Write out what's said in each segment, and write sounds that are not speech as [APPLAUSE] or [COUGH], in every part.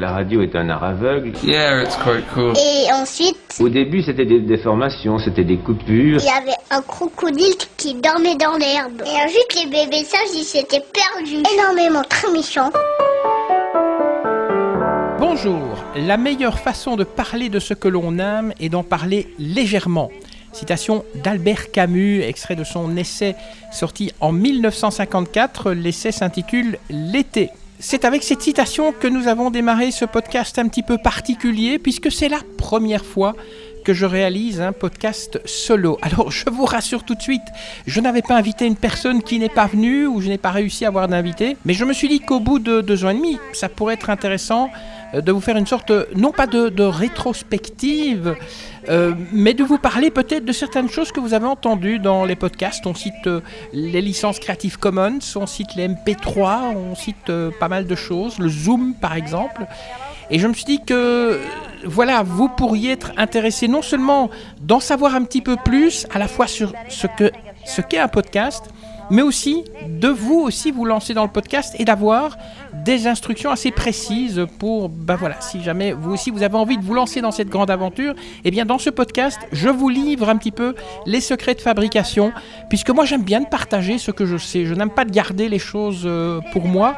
La radio est un art aveugle. Yeah, it's quite cool. Et ensuite, Au début, c'était des déformations, c'était des coupures. il y avait un crocodile qui dormait dans l'herbe. Et ensuite, les bébés sages, ils s'étaient perdus. Énormément, très méchants. Bonjour, la meilleure façon de parler de ce que l'on aime est d'en parler légèrement. Citation d'Albert Camus, extrait de son essai sorti en 1954. L'essai s'intitule L'été. C'est avec cette citation que nous avons démarré ce podcast un petit peu particulier puisque c'est la première fois que je réalise un podcast solo. Alors je vous rassure tout de suite, je n'avais pas invité une personne qui n'est pas venue ou je n'ai pas réussi à avoir d'invité, mais je me suis dit qu'au bout de deux ans et demi, ça pourrait être intéressant euh, de vous faire une sorte, euh, non pas de, rétrospective, euh, mais de vous parler peut-être de certaines choses que vous avez entendues dans les podcasts. On cite les licences Creative Commons, on cite les MP3, on cite pas mal de choses, le Zoom par exemple. Et je me suis dit que, voilà, vous pourriez être intéressé non seulement d'en savoir un petit peu plus, à la fois sur ce que ce qu'est un podcast, mais aussi de vous aussi vous lancer dans le podcast et d'avoir des instructions assez précises pour, ben voilà, si jamais vous aussi vous avez envie de vous lancer dans cette grande aventure, eh bien dans ce podcast, je vous livre un petit peu les secrets de fabrication, puisque moi j'aime bien de partager ce que je sais, je n'aime pas de garder les choses euh, pour moi.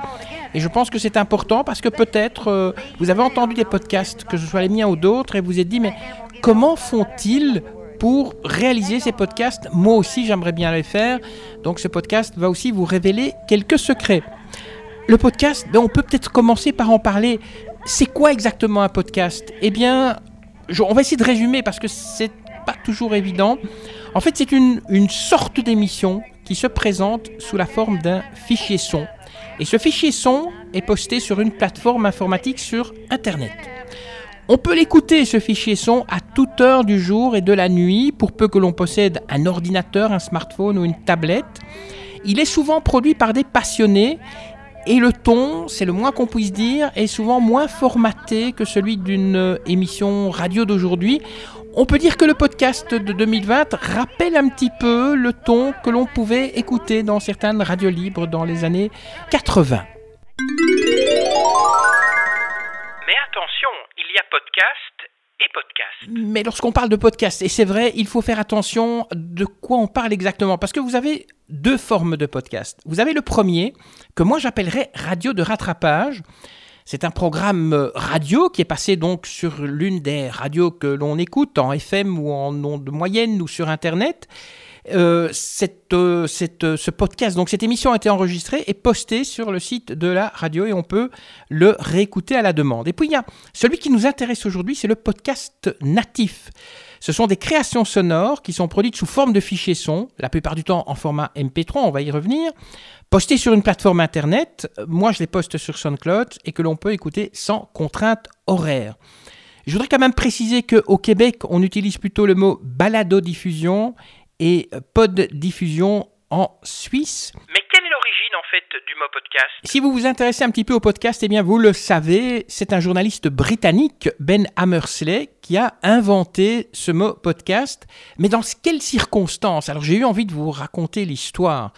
Et je pense que c'est important parce que peut-être euh, vous avez entendu des podcasts, que ce soit les miens ou d'autres, et vous êtes dit, mais comment font-ils pour réaliser ces podcasts? Moi aussi, j'aimerais bien les faire. Donc ce podcast va aussi vous révéler quelques secrets. Le podcast, ben, on peut peut-être commencer par en parler. C'est quoi exactement un podcast? Eh bien, on va essayer de résumer parce que c'est pas toujours évident. En fait, c'est une, une sorte d'émission qui se présente sous la forme d'un fichier son. Et ce fichier son est posté sur une plateforme informatique sur Internet. On peut l'écouter, ce fichier son, à toute heure du jour et de la nuit, pour peu que l'on possède un ordinateur, un smartphone ou une tablette. Il est souvent produit par des passionnés et le ton, c'est le moins qu'on puisse dire, est souvent moins formaté que celui d'une euh, émission radio d'aujourd'hui. On peut dire que le podcast de 2020 rappelle un petit peu le ton que l'on pouvait écouter dans certaines radios libres dans les années 80. Mais attention, il y a podcast et podcast. Mais lorsqu'on parle de podcast, et c'est vrai, il faut faire attention de quoi on parle exactement, parce que vous avez deux formes de podcast. Vous avez le premier, que moi j'appellerais radio de rattrapage. C'est un programme euh, radio qui est passé donc sur l'une des radios que l'on écoute en FM ou en ondes moyenne ou sur Internet. Euh, cette, euh, ce podcast, donc cette émission a été enregistrée et postée sur le site de la radio et on peut le réécouter à la demande. Et puis il y a celui qui nous intéresse aujourd'hui, c'est le podcast natif. Ce sont des créations sonores qui sont produites sous forme de fichiers son, la plupart du temps en format MP3, on va y revenir, postées sur une plateforme internet. Moi, je les poste sur SoundCloud et que l'on peut écouter sans contrainte horaire. Je voudrais quand même préciser qu'au Québec, on utilise plutôt le mot balado-diffusion et pod-diffusion en Suisse quelle est l'origine en Si vous vous intéressez un petit peu au podcast, eh bien vous le savez, c'est un journaliste britannique, Ben Hammersley, qui a inventé ce mot podcast. Mais dans quelles circonstances? Alors j'ai eu envie de vous raconter l'histoire.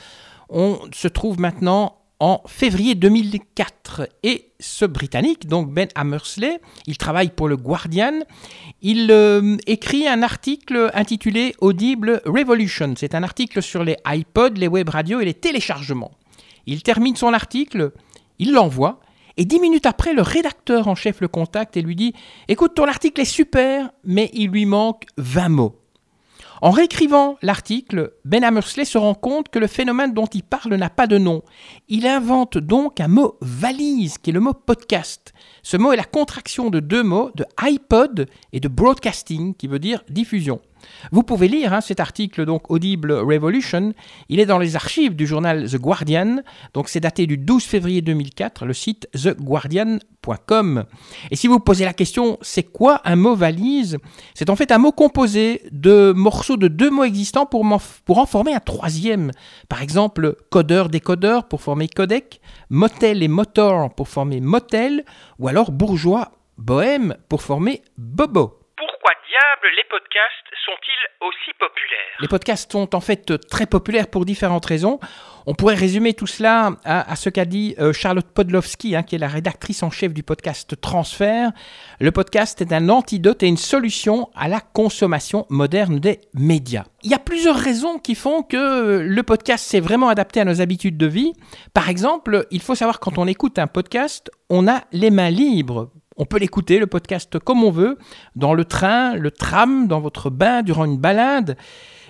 On se trouve maintenant en février 2004 et ce Britannique, donc Ben Hammersley, il travaille pour le Guardian, il euh, écrit un article intitulé Audible Revolution. C'est un article sur les iPods, les web radios et les téléchargements. Il termine son article, il l'envoie, et dix minutes après, le rédacteur en chef le contacte et lui dit Écoute, ton article est super, mais il lui manque 20 mots. En réécrivant l'article, Ben Hammersley se rend compte que le phénomène dont il parle n'a pas de nom. Il invente donc un mot valise, qui est le mot podcast. Ce mot est la contraction de deux mots, de iPod et de broadcasting, qui veut dire diffusion. Vous pouvez lire hein, cet article donc Audible Revolution. Il est dans les archives du journal The Guardian. Donc c'est daté du 12 février 2004, le site theguardian.com. Et si vous posez la question, c'est quoi un mot valise? C'est en fait un mot composé de morceaux de deux mots existants pour, pour en former un troisième. Par exemple, codeur-décodeur pour former codec, motel et motor pour former motel, ou alors bourgeois bohème pour former bobo. Les podcasts sont-ils aussi populaires? Les podcasts sont en fait très populaires pour différentes raisons. On pourrait résumer tout cela à, ce qu'a dit euh, Charlotte Podlowski, hein, qui est la rédactrice en chef du podcast Transfert. Le podcast est un antidote et une solution à la consommation moderne des médias. Il y a plusieurs raisons qui font que le podcast s'est vraiment adapté à nos habitudes de vie. Par exemple, il faut savoir quand on écoute un podcast, on a les mains libres on peut l'écouter, le podcast, comme on veut, dans le train, le tram, dans votre bain, durant une balade.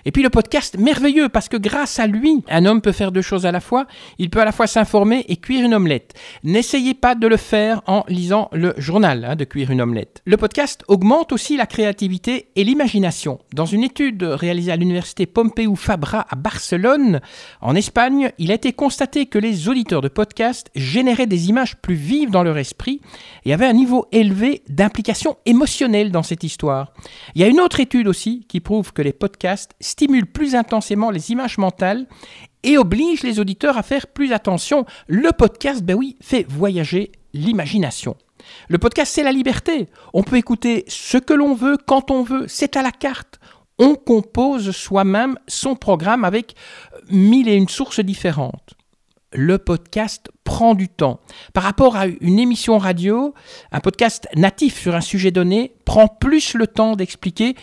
Et puis le podcast, merveilleux, parce que grâce à lui, un homme peut faire deux choses à la fois. Il peut à la fois s'informer et cuire une omelette. N'essayez pas de le faire en lisant le journal hein, de cuire une omelette. Le podcast augmente aussi la créativité et l'imagination. Dans une étude réalisée à l'université Pompeu Fabra à Barcelone, en Espagne, il a été constaté que les auditeurs de podcast généraient des images plus vives dans leur esprit et avaient un niveau élevé d'implication émotionnelle dans cette histoire. Il y a une autre étude aussi qui prouve que les podcasts stimule plus intensément les images mentales et oblige les auditeurs à faire plus attention. Le podcast, ben oui, fait voyager l'imagination. Le podcast, c'est la liberté. On peut écouter ce que l'on veut, quand on veut, c'est à la carte. On compose soi-même son programme avec mille et une sources différentes. Le podcast prend du temps. Par rapport à une émission radio, un podcast natif sur un sujet donné prend plus le temps d'expliquer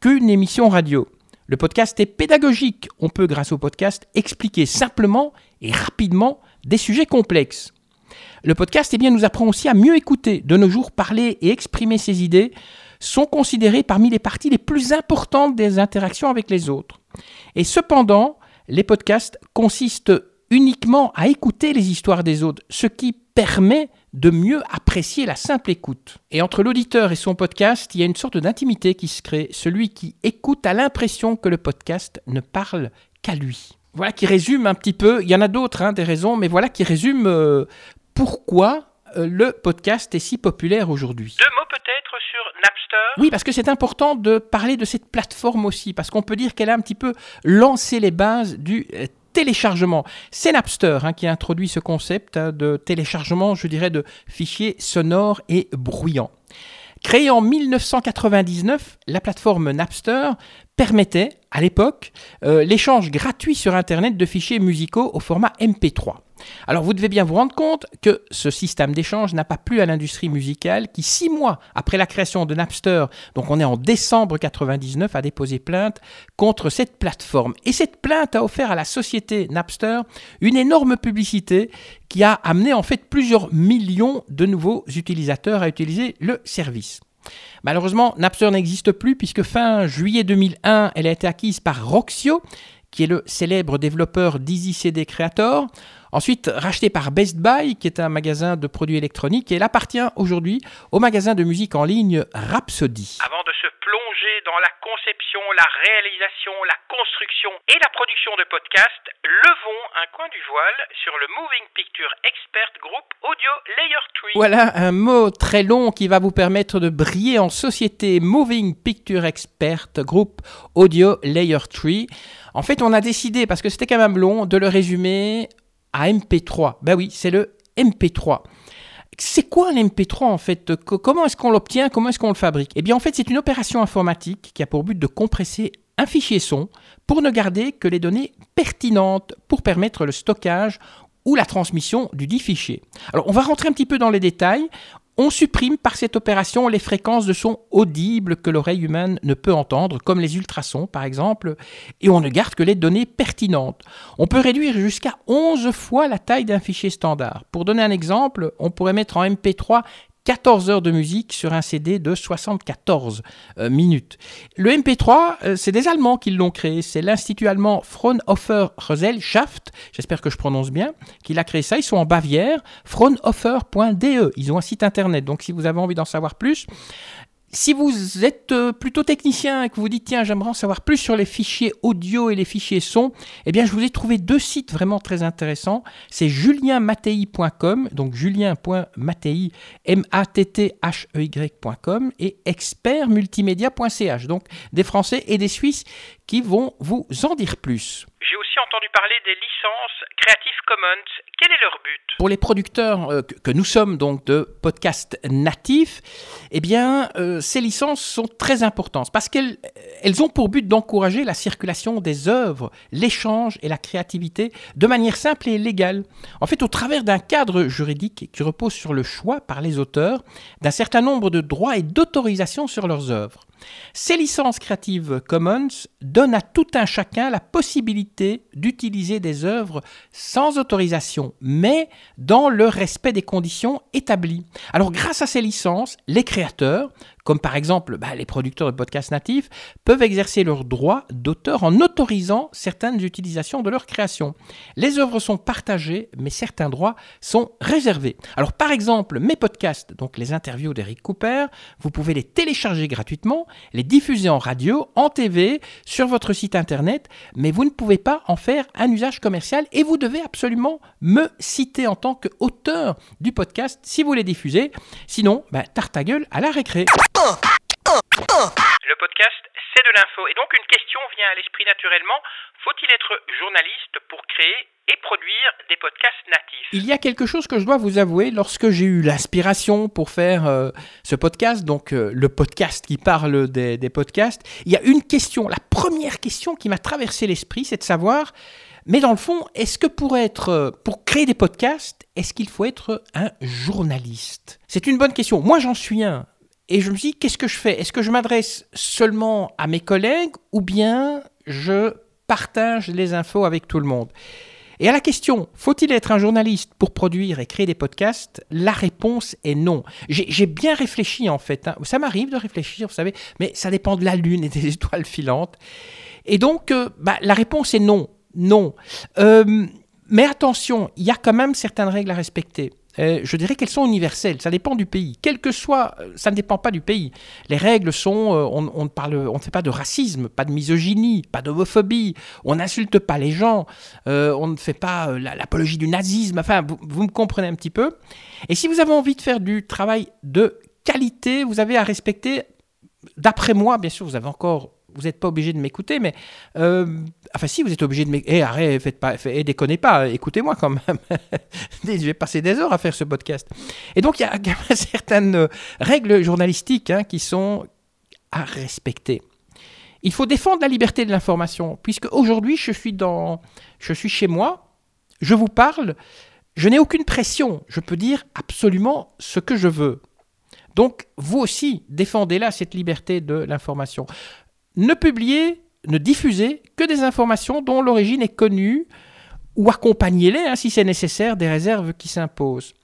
qu'une émission radio. Le podcast est pédagogique. On peut, grâce au podcast, expliquer simplement et rapidement des sujets complexes. Le podcast eh nous apprend aussi à mieux écouter. De nos jours, parler et exprimer ses idées sont considérés parmi les parties les plus importantes des interactions avec les autres. Et cependant, les podcasts consistent uniquement à écouter les histoires des autres, ce qui permet de mieux apprécier la simple écoute. Et entre l'auditeur et son podcast, il y a une sorte d'intimité qui se crée. Celui qui écoute a l'impression que le podcast ne parle qu'à lui. Voilà qui résume un petit peu, il y en a d'autres, hein, des raisons, mais voilà qui résume euh, pourquoi euh, le podcast est si populaire aujourd'hui. Deux mots peut-être sur Napster? Oui, parce que c'est important de parler de cette plateforme aussi, parce qu'on peut dire qu'elle a un petit peu lancé les bases du euh, téléchargement. C'est Napster hein, qui a introduit ce concept hein, de téléchargement, je dirais, de fichiers sonores et bruyants. Créée en 1999, la plateforme Napster permettait, à l'époque, euh, l'échange gratuit sur Internet de fichiers musicaux au format MP3. Alors vous devez bien vous rendre compte que ce système d'échange n'a pas plu à l'industrie musicale qui, six mois après la création de Napster, donc on est en décembre 99, a déposé plainte contre cette plateforme. Et cette plainte a offert à la société Napster une énorme publicité qui a amené en fait plusieurs millions de nouveaux utilisateurs à utiliser le service. Malheureusement, Napster n'existe plus puisque fin juillet 2001, elle a été acquise par Roxio, qui est le célèbre développeur d'Easy CD Creator. Ensuite, racheté par Best Buy, qui est un magasin de produits électroniques, et elle appartient aujourd'hui au magasin de musique en ligne Rhapsody. Avant de se plonger dans la conception, la réalisation, la construction et la production de podcasts, levons un coin du voile sur le Moving Picture Expert Group Audio Layer Tree. Voilà un mot très long qui va vous permettre de briller en société Moving Picture Expert Group Audio Layer Tree. En fait, on a décidé, parce que c'était quand même long, de le résumer à MP3. Ben oui, c'est le MP3. C'est quoi un MP3 en fait? Comment est-ce qu'on l'obtient? Comment est-ce qu'on le fabrique? Eh bien en fait c'est une opération informatique qui a pour but de compresser un fichier son pour ne garder que les données pertinentes pour permettre le stockage ou la transmission du dit fichier. Alors on va rentrer un petit peu dans les détails. On supprime par cette opération les fréquences de son audibles que l'oreille humaine ne peut entendre, comme les ultrasons par exemple, et on ne garde que les données pertinentes. On peut réduire jusqu'à 11 fois la taille d'un fichier standard. Pour donner un exemple, on pourrait mettre en MP3 14 heures de musique sur un CD de 74 euh, minutes. Le MP3, euh, c'est des Allemands qui l'ont créé. C'est l'Institut allemand Fraunhofer Gesellschaft, j'espère que je prononce bien, qui l'a créé ça. Ils sont en Bavière, fraunhofer.de. Ils ont un site internet. Donc si vous avez envie d'en savoir plus, si vous êtes euh, plutôt technicien et que vous dites tiens j'aimerais en savoir plus sur les fichiers audio et les fichiers son, eh bien je vous ai trouvé deux sites vraiment très intéressants. C'est julienmattei.com, donc julien.mattei, M-A-T-T-H-E-Y.com et expertmultimédia.ch, donc des Français et des Suisses qui vont vous en dire plus. J'ai aussi entendu parler des licences Creative Commons. Quel est leur but? Pour les producteurs euh, que, que nous sommes donc de podcasts natifs, eh bien, euh, ces licences sont très importantes parce qu'elles elles ont pour but d'encourager la circulation des œuvres, l'échange et la créativité de manière simple et légale. En fait, au travers d'un cadre juridique qui repose sur le choix par les auteurs d'un certain nombre de droits et d'autorisations sur leurs œuvres. Ces licences Creative Commons donnent à tout un chacun la possibilité d'utiliser des œuvres sans autorisation, mais dans le respect des conditions établies. Alors grâce à ces licences, les créateurs, comme par exemple bah, les producteurs de podcasts natifs, peuvent exercer leurs droits d'auteur en autorisant certaines utilisations de leur création. Les œuvres sont partagées, mais certains droits sont réservés. Alors par exemple, mes podcasts, donc les interviews d'Eric Cooper, vous pouvez les télécharger gratuitement, les diffuser en radio, en TV, sur votre site internet, mais vous ne pouvez pas en faire un usage commercial et vous devez absolument me citer en tant qu'auteur du podcast si vous les diffusez. Sinon, bah, tarte à gueule à la récré. Le podcast, c'est de l'info. Et donc une question vient à l'esprit naturellement. Faut-il être journaliste pour créer et produire des podcasts natifs? Il y a quelque chose que je dois vous avouer lorsque j'ai eu l'inspiration pour faire euh, ce podcast, donc euh, le podcast qui parle des, des podcasts. Il y a une question, la première question qui m'a traversé l'esprit, c'est de savoir, mais dans le fond, est-ce que pour être, euh, pour créer des podcasts, est-ce qu'il faut être un journaliste? C'est une bonne question. Moi, j'en suis un. Et je me dis, qu'est-ce que je fais? Est-ce que je m'adresse seulement à mes collègues ou bien je partage les infos avec tout le monde? Et à la question, faut-il être un journaliste pour produire et créer des podcasts? La réponse est non. J'ai bien réfléchi en fait. Hein. Ça m'arrive de réfléchir, vous savez, mais ça dépend de la Lune et des [LAUGHS] étoiles filantes. Et donc, euh, bah, la réponse est non. Non. Euh, mais attention, il y a quand même certaines règles à respecter. Euh, je dirais qu'elles sont universelles, ça dépend du pays. Quel que soit, euh, ça ne dépend pas du pays. Les règles sont, euh, on, on, parle, on ne fait pas de racisme, pas de misogynie, pas d'homophobie, on n'insulte pas les gens, on ne fait pas l'apologie du nazisme, enfin, vous, vous, me comprenez un petit peu. Et si vous avez envie de faire du travail de qualité, vous avez à respecter, d'après moi, bien sûr, vous avez encore vous n'êtes pas obligé de m'écouter, mais euh, enfin si vous êtes obligé de m'écouter, eh, arrête, faites pas, fait, eh, déconnez pas, écoutez-moi quand même. [LAUGHS] je vais passer des heures à faire ce podcast. Et donc il y a, [LAUGHS] certaines règles journalistiques hein, qui sont à respecter. Il faut défendre la liberté de l'information, puisque aujourd'hui je suis dans, je suis chez moi, je vous parle, je n'ai aucune pression, je peux dire absolument ce que je veux. Donc, vous aussi, défendez-la, cette liberté de l'information ne publiez, ne diffusez que des informations dont l'origine est connue ou accompagnez-les, hein, si c'est nécessaire, des réserves qui s'imposent.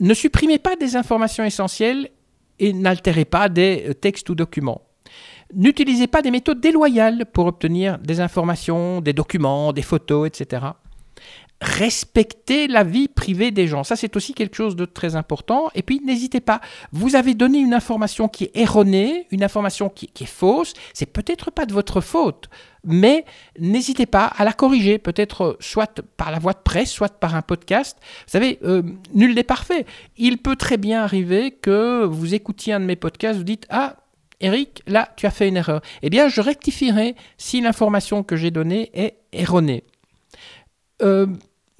Ne supprimez pas des informations essentielles et n'altérez pas des euh, textes ou documents. N'utilisez pas des méthodes déloyales pour obtenir des informations, des documents, des photos, etc respecter la vie privée des gens. Ça, c'est aussi quelque chose de très important. Et puis, n'hésitez pas. Vous avez donné une information qui est erronée, une information qui, est fausse. C'est peut-être pas de votre faute, mais n'hésitez pas à la corriger, peut-être soit par la voie de presse, soit par un podcast. Vous savez, euh, nul n'est parfait. Il peut très bien arriver que vous écoutiez un de mes podcasts, vous dites ah Eric, là, tu as fait une erreur. Eh bien, je rectifierai si l'information que j'ai donnée est erronée. Euh,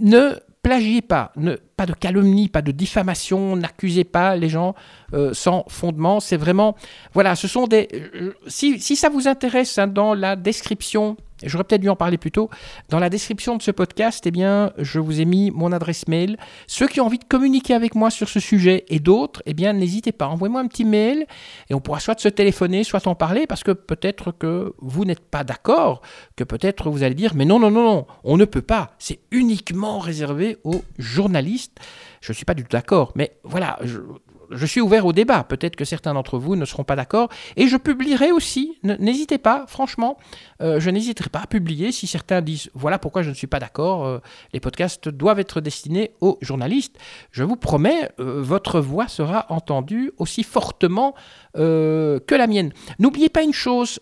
ne plagiez pas, ne, pas de calomnie, pas de diffamation, n'accusez pas les gens euh, sans fondement. C'est vraiment, voilà, ce sont des. Euh, si, ça vous intéresse, hein, dans la description J'aurais peut-être dû en parler plus tôt. Dans la description de ce podcast, eh bien, je vous ai mis mon adresse mail. Ceux qui ont envie de communiquer avec moi sur ce sujet et d'autres, eh bien, n'hésitez pas. Envoyez-moi un petit mail et on pourra soit se téléphoner, soit en parler parce que peut-être que vous n'êtes pas d'accord, que peut-être vous allez dire, mais non, non, non, non, on ne peut pas. C'est uniquement réservé aux journalistes. Je ne suis pas du tout d'accord, mais voilà, je suis ouvert au débat. Peut-être que certains d'entre vous ne seront pas d'accord. Et je publierai aussi. N'hésitez pas, franchement, euh, je n'hésiterai pas à publier si certains disent voilà pourquoi je ne suis pas d'accord. Euh, les podcasts doivent être destinés aux journalistes. Je vous promets, euh, votre voix sera entendue aussi fortement que la mienne. N'oubliez pas une chose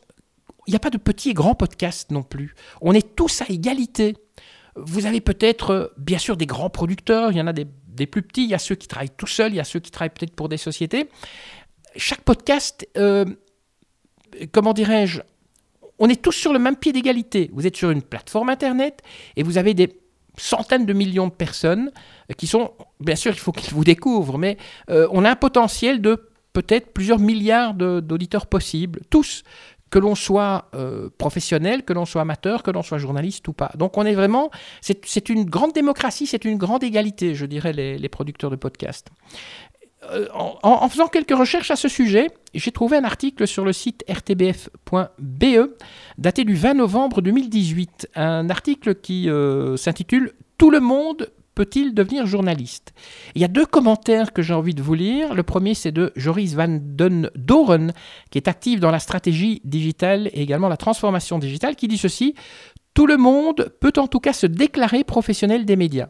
il n'y a pas de petits et grands podcasts non plus. On est tous à égalité. Vous avez peut-être, bien sûr, des grands producteurs, il y en a des des plus petits, il y a ceux qui travaillent tout seuls, il y a ceux qui travaillent peut-être pour des sociétés. Chaque podcast, euh, comment dirais-je, on est tous sur le même pied d'égalité. Vous êtes sur une plateforme Internet et vous avez des centaines de millions de personnes qui sont, bien sûr, il faut qu'ils vous découvrent, mais euh, on a un potentiel de peut-être plusieurs milliards d'auditeurs possibles, tous, que l'on soit euh, professionnel, que l'on soit amateur, que l'on soit journaliste ou pas. Donc on est vraiment, c'est une grande démocratie, c'est une grande égalité, je dirais, les, producteurs de podcasts. Euh, en, faisant quelques recherches à ce sujet, j'ai trouvé un article sur le site rtbf.be daté du 20 novembre 2018, un article qui euh, s'intitule Tout le monde peut-il devenir journaliste? Il y a deux commentaires que j'ai envie de vous lire. Le premier, c'est de Joris van den Doren, qui est actif dans la stratégie digitale et également la transformation digitale, qui dit ceci Tout le monde peut en tout cas se déclarer professionnel des médias.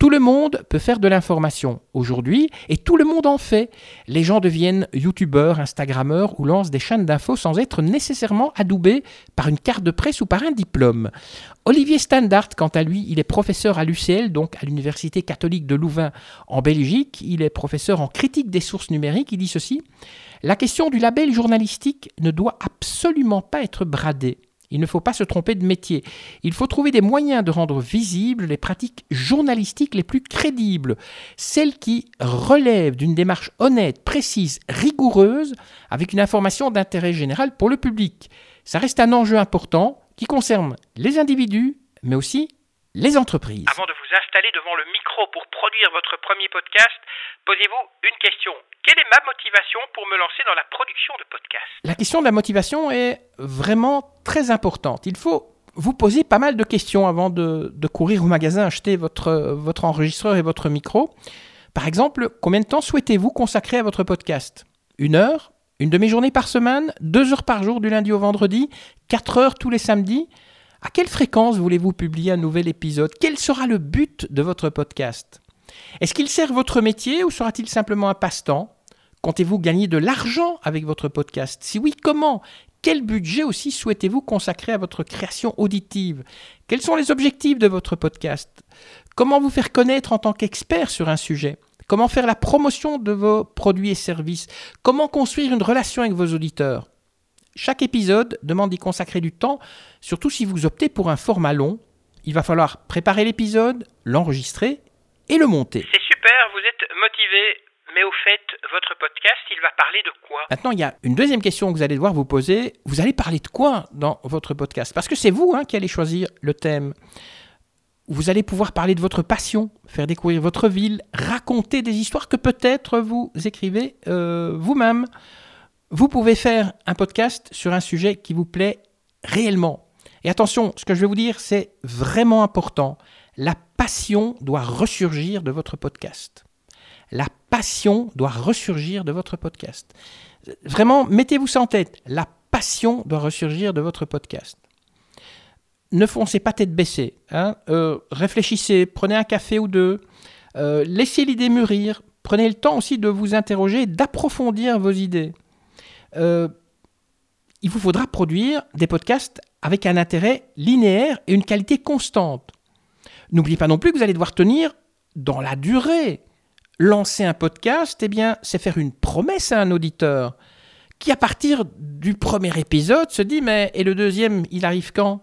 Tout le monde peut faire de l'information aujourd'hui et tout le monde en fait. Les gens deviennent youtubeurs, instagrammeurs ou lancent des chaînes d'infos sans être nécessairement adoubés par une carte de presse ou par un diplôme. Olivier Standard, quant à lui, il est professeur à l'UCL, donc à l'Université catholique de Louvain en Belgique. Il est professeur en critique des sources numériques. Il dit ceci La question du label journalistique ne doit absolument pas être bradée. Il ne faut pas se tromper de métier. Il faut trouver des moyens de rendre visibles les pratiques journalistiques les plus crédibles, celles qui relèvent d'une démarche honnête, précise, rigoureuse, avec une information d'intérêt général pour le public. Ça reste un enjeu important qui concerne les individus, mais aussi les entreprises. Avant de vous installer devant le micro pour produire votre premier podcast, posez-vous une question. Quelle est ma motivation pour me lancer dans la production de podcasts? La question de la motivation est vraiment très importante. Il faut vous poser pas mal de questions avant de, courir au magasin acheter votre, enregistreur et votre micro. Par exemple, combien de temps souhaitez-vous consacrer à votre podcast? Une heure Une demi-journée par semaine Deux heures par jour du lundi au vendredi Quatre heures tous les samedis? À quelle fréquence voulez-vous publier un nouvel épisode? Quel sera le but de votre podcast? Est-ce qu'il sert votre métier ou sera-t-il simplement un passe-temps? Comptez-vous gagner de l'argent avec votre podcast? Si oui, comment? Quel budget aussi souhaitez-vous consacrer à votre création auditive? Quels sont les objectifs de votre podcast? Comment vous faire connaître en tant qu'expert sur un sujet? Comment faire la promotion de vos produits et services? Comment construire une relation avec vos auditeurs? Chaque épisode demande d'y consacrer du temps, surtout si vous optez pour un format long. Il va falloir préparer l'épisode, l'enregistrer et le monter. C'est super, vous êtes motivé, mais au fait, votre podcast, il va parler de quoi? Maintenant, il y a une deuxième question que vous allez devoir vous poser. Vous allez parler de quoi dans votre podcast? Parce que c'est vous hein, qui allez choisir le thème. Vous allez pouvoir parler de votre passion, faire découvrir votre ville, raconter des histoires que peut-être vous écrivez euh, vous-même. Vous pouvez faire un podcast sur un sujet qui vous plaît réellement. Et attention, ce que je vais vous dire, c'est vraiment important. La passion doit ressurgir de votre podcast. La passion doit ressurgir de votre podcast. Vraiment, mettez-vous ça en tête. La passion doit ressurgir de votre podcast. Ne foncez pas tête baissée. Hein. Euh, réfléchissez, prenez un café ou deux. Euh, laissez l'idée mûrir. Prenez le temps aussi de vous interroger, d'approfondir vos idées. Euh, il vous faudra produire des podcasts avec un intérêt linéaire et une qualité constante. N'oubliez pas non plus que vous allez devoir tenir dans la durée. Lancer un podcast, eh bien, c'est faire une promesse à un auditeur qui, à partir du premier épisode, se dit Mais et le deuxième, il arrive quand?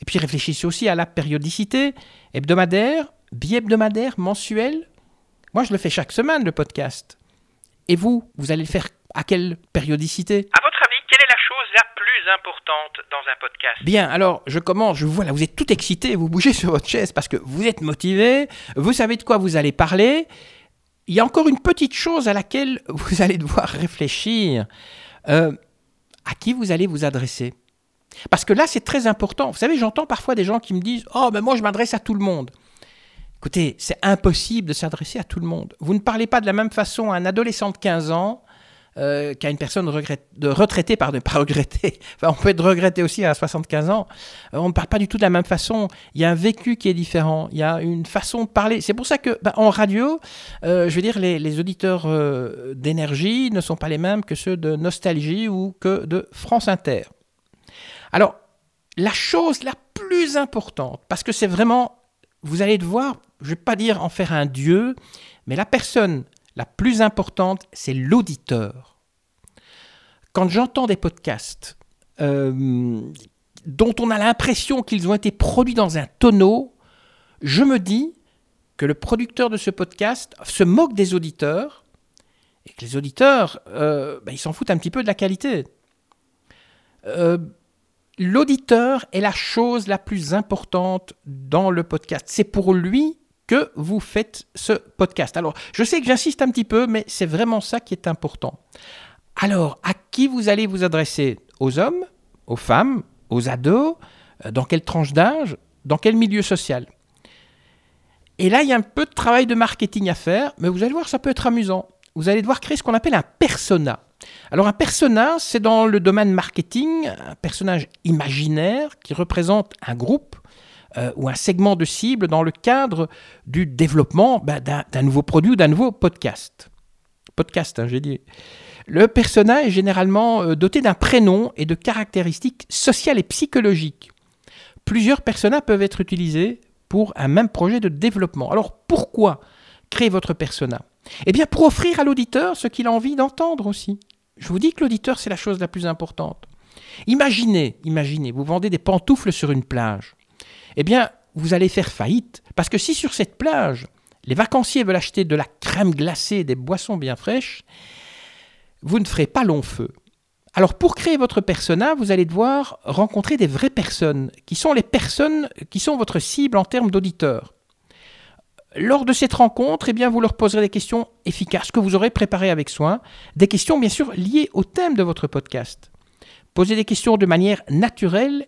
Et puis réfléchissez aussi à la périodicité hebdomadaire, bi-hebdomadaire, mensuel. Moi, je le fais chaque semaine, le podcast. Et vous, vous allez le faire à quelle périodicité? À votre avis, quelle est la chose la plus importante dans un podcast Bien, alors je commence, je vois là, vous êtes tout excité, vous bougez [LAUGHS] sur votre chaise parce que vous êtes motivé, vous savez de quoi vous allez parler. Il y a encore une petite chose à laquelle [LAUGHS] vous allez devoir réfléchir. Euh, à qui vous allez vous adresser? Parce que là, c'est très important. Vous savez, j'entends parfois des gens qui me disent Oh, mais moi, je m'adresse à tout le monde. Écoutez, c'est impossible de s'adresser à tout le monde. Vous ne parlez pas de la même façon à un adolescent de 15 ans euh, qu'à une personne de retraitée, pardon, [LAUGHS] pas regrettée, enfin, on peut être regretté aussi à 75 ans, euh, on ne parle pas du tout de la même façon, il y a un vécu qui est différent, il y a une façon de parler. C'est pour ça que ben, en radio, euh, je veux dire, les, les auditeurs d'énergie ne sont pas les mêmes que ceux de Nostalgie ou que de France Inter. Alors, la chose la plus importante, parce que c'est vraiment, vous allez devoir, je ne vais pas dire en faire un dieu, mais la personne la plus importante, c'est l'auditeur. Quand j'entends des podcasts, euh, dont on a l'impression qu'ils ont été produits dans un tonneau, je me dis que le producteur de ce podcast se moque des auditeurs et que les auditeurs, euh, ben, ils s'en foutent un petit peu de la qualité. Euh, l'auditeur est la chose la plus importante dans le podcast. C'est pour lui que vous faites ce podcast. Alors, je sais que j'insiste un petit peu, mais c'est vraiment ça qui est important. Alors, à qui vous allez vous adresser? Aux hommes? Aux femmes? Aux ados? Euh, Dans quelle tranche d'âge? Dans quel milieu social? Et là, il y a un peu de travail de marketing à faire, mais vous allez voir, ça peut être amusant. Vous allez devoir créer ce qu'on appelle un persona. Alors un persona, c'est dans le domaine marketing un personnage imaginaire qui représente un groupe euh, ou un segment de cible dans le cadre du développement bah, d'un nouveau produit ou d'un nouveau podcast. Podcast, hein, j'ai dit. Le persona est généralement euh, doté d'un prénom et de caractéristiques sociales et psychologiques. Plusieurs personas peuvent être utilisés pour un même projet de développement. Alors pourquoi créer votre persona? Eh bien pour offrir à l'auditeur ce qu'il a envie d'entendre aussi. Je vous dis que l'auditeur, c'est la chose la plus importante. Imaginez, imaginez, vous vendez des pantoufles sur une plage. Eh bien, vous allez faire faillite, parce que si sur cette plage, les vacanciers veulent acheter de la crème glacée, des boissons bien fraîches, vous ne ferez pas long feu. Alors pour créer votre persona, vous allez devoir rencontrer des vraies personnes, qui sont les personnes qui sont votre cible en termes d'auditeurs. Lors de cette rencontre, eh bien, vous leur poserez des questions efficaces que vous aurez préparées avec soin, des questions bien sûr liées au thème de votre podcast. Posez des questions de manière naturelle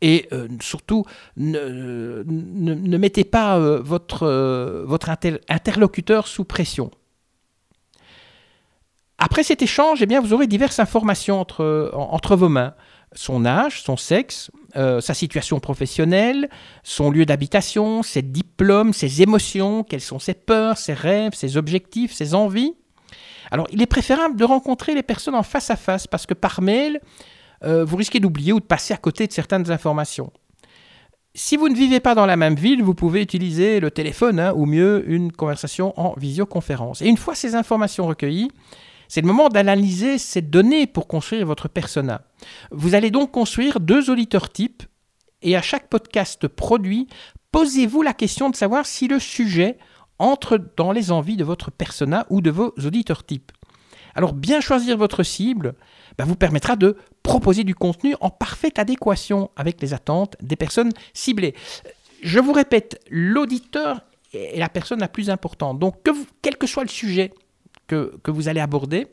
et euh, surtout ne, mettez pas euh, votre, euh, votre interlocuteur sous pression. Après cet échange, eh bien, vous aurez diverses informations entre, entre vos mains. Son âge, son sexe, sa situation professionnelle, son lieu d'habitation, ses diplômes, ses émotions, quelles sont ses peurs, ses rêves, ses objectifs, ses envies. Alors, il est préférable de rencontrer les personnes en face à face parce que par mail, euh, vous risquez d'oublier ou de passer à côté de certaines informations. Si vous ne vivez pas dans la même ville, vous pouvez utiliser le téléphone hein, ou mieux une conversation en visioconférence. Et une fois ces informations recueillies, c'est le moment d'analyser ces données pour construire votre persona. Vous allez donc construire deux auditeurs types et à chaque podcast produit, posez-vous la question de savoir si le sujet entre dans les envies de votre persona ou de vos auditeurs types. Alors bien choisir votre cible bah, vous permettra de proposer du contenu en parfaite adéquation avec les attentes des personnes ciblées. Je vous répète, l'auditeur est la personne la plus importante. Donc quel que soit le sujet que, vous allez aborder,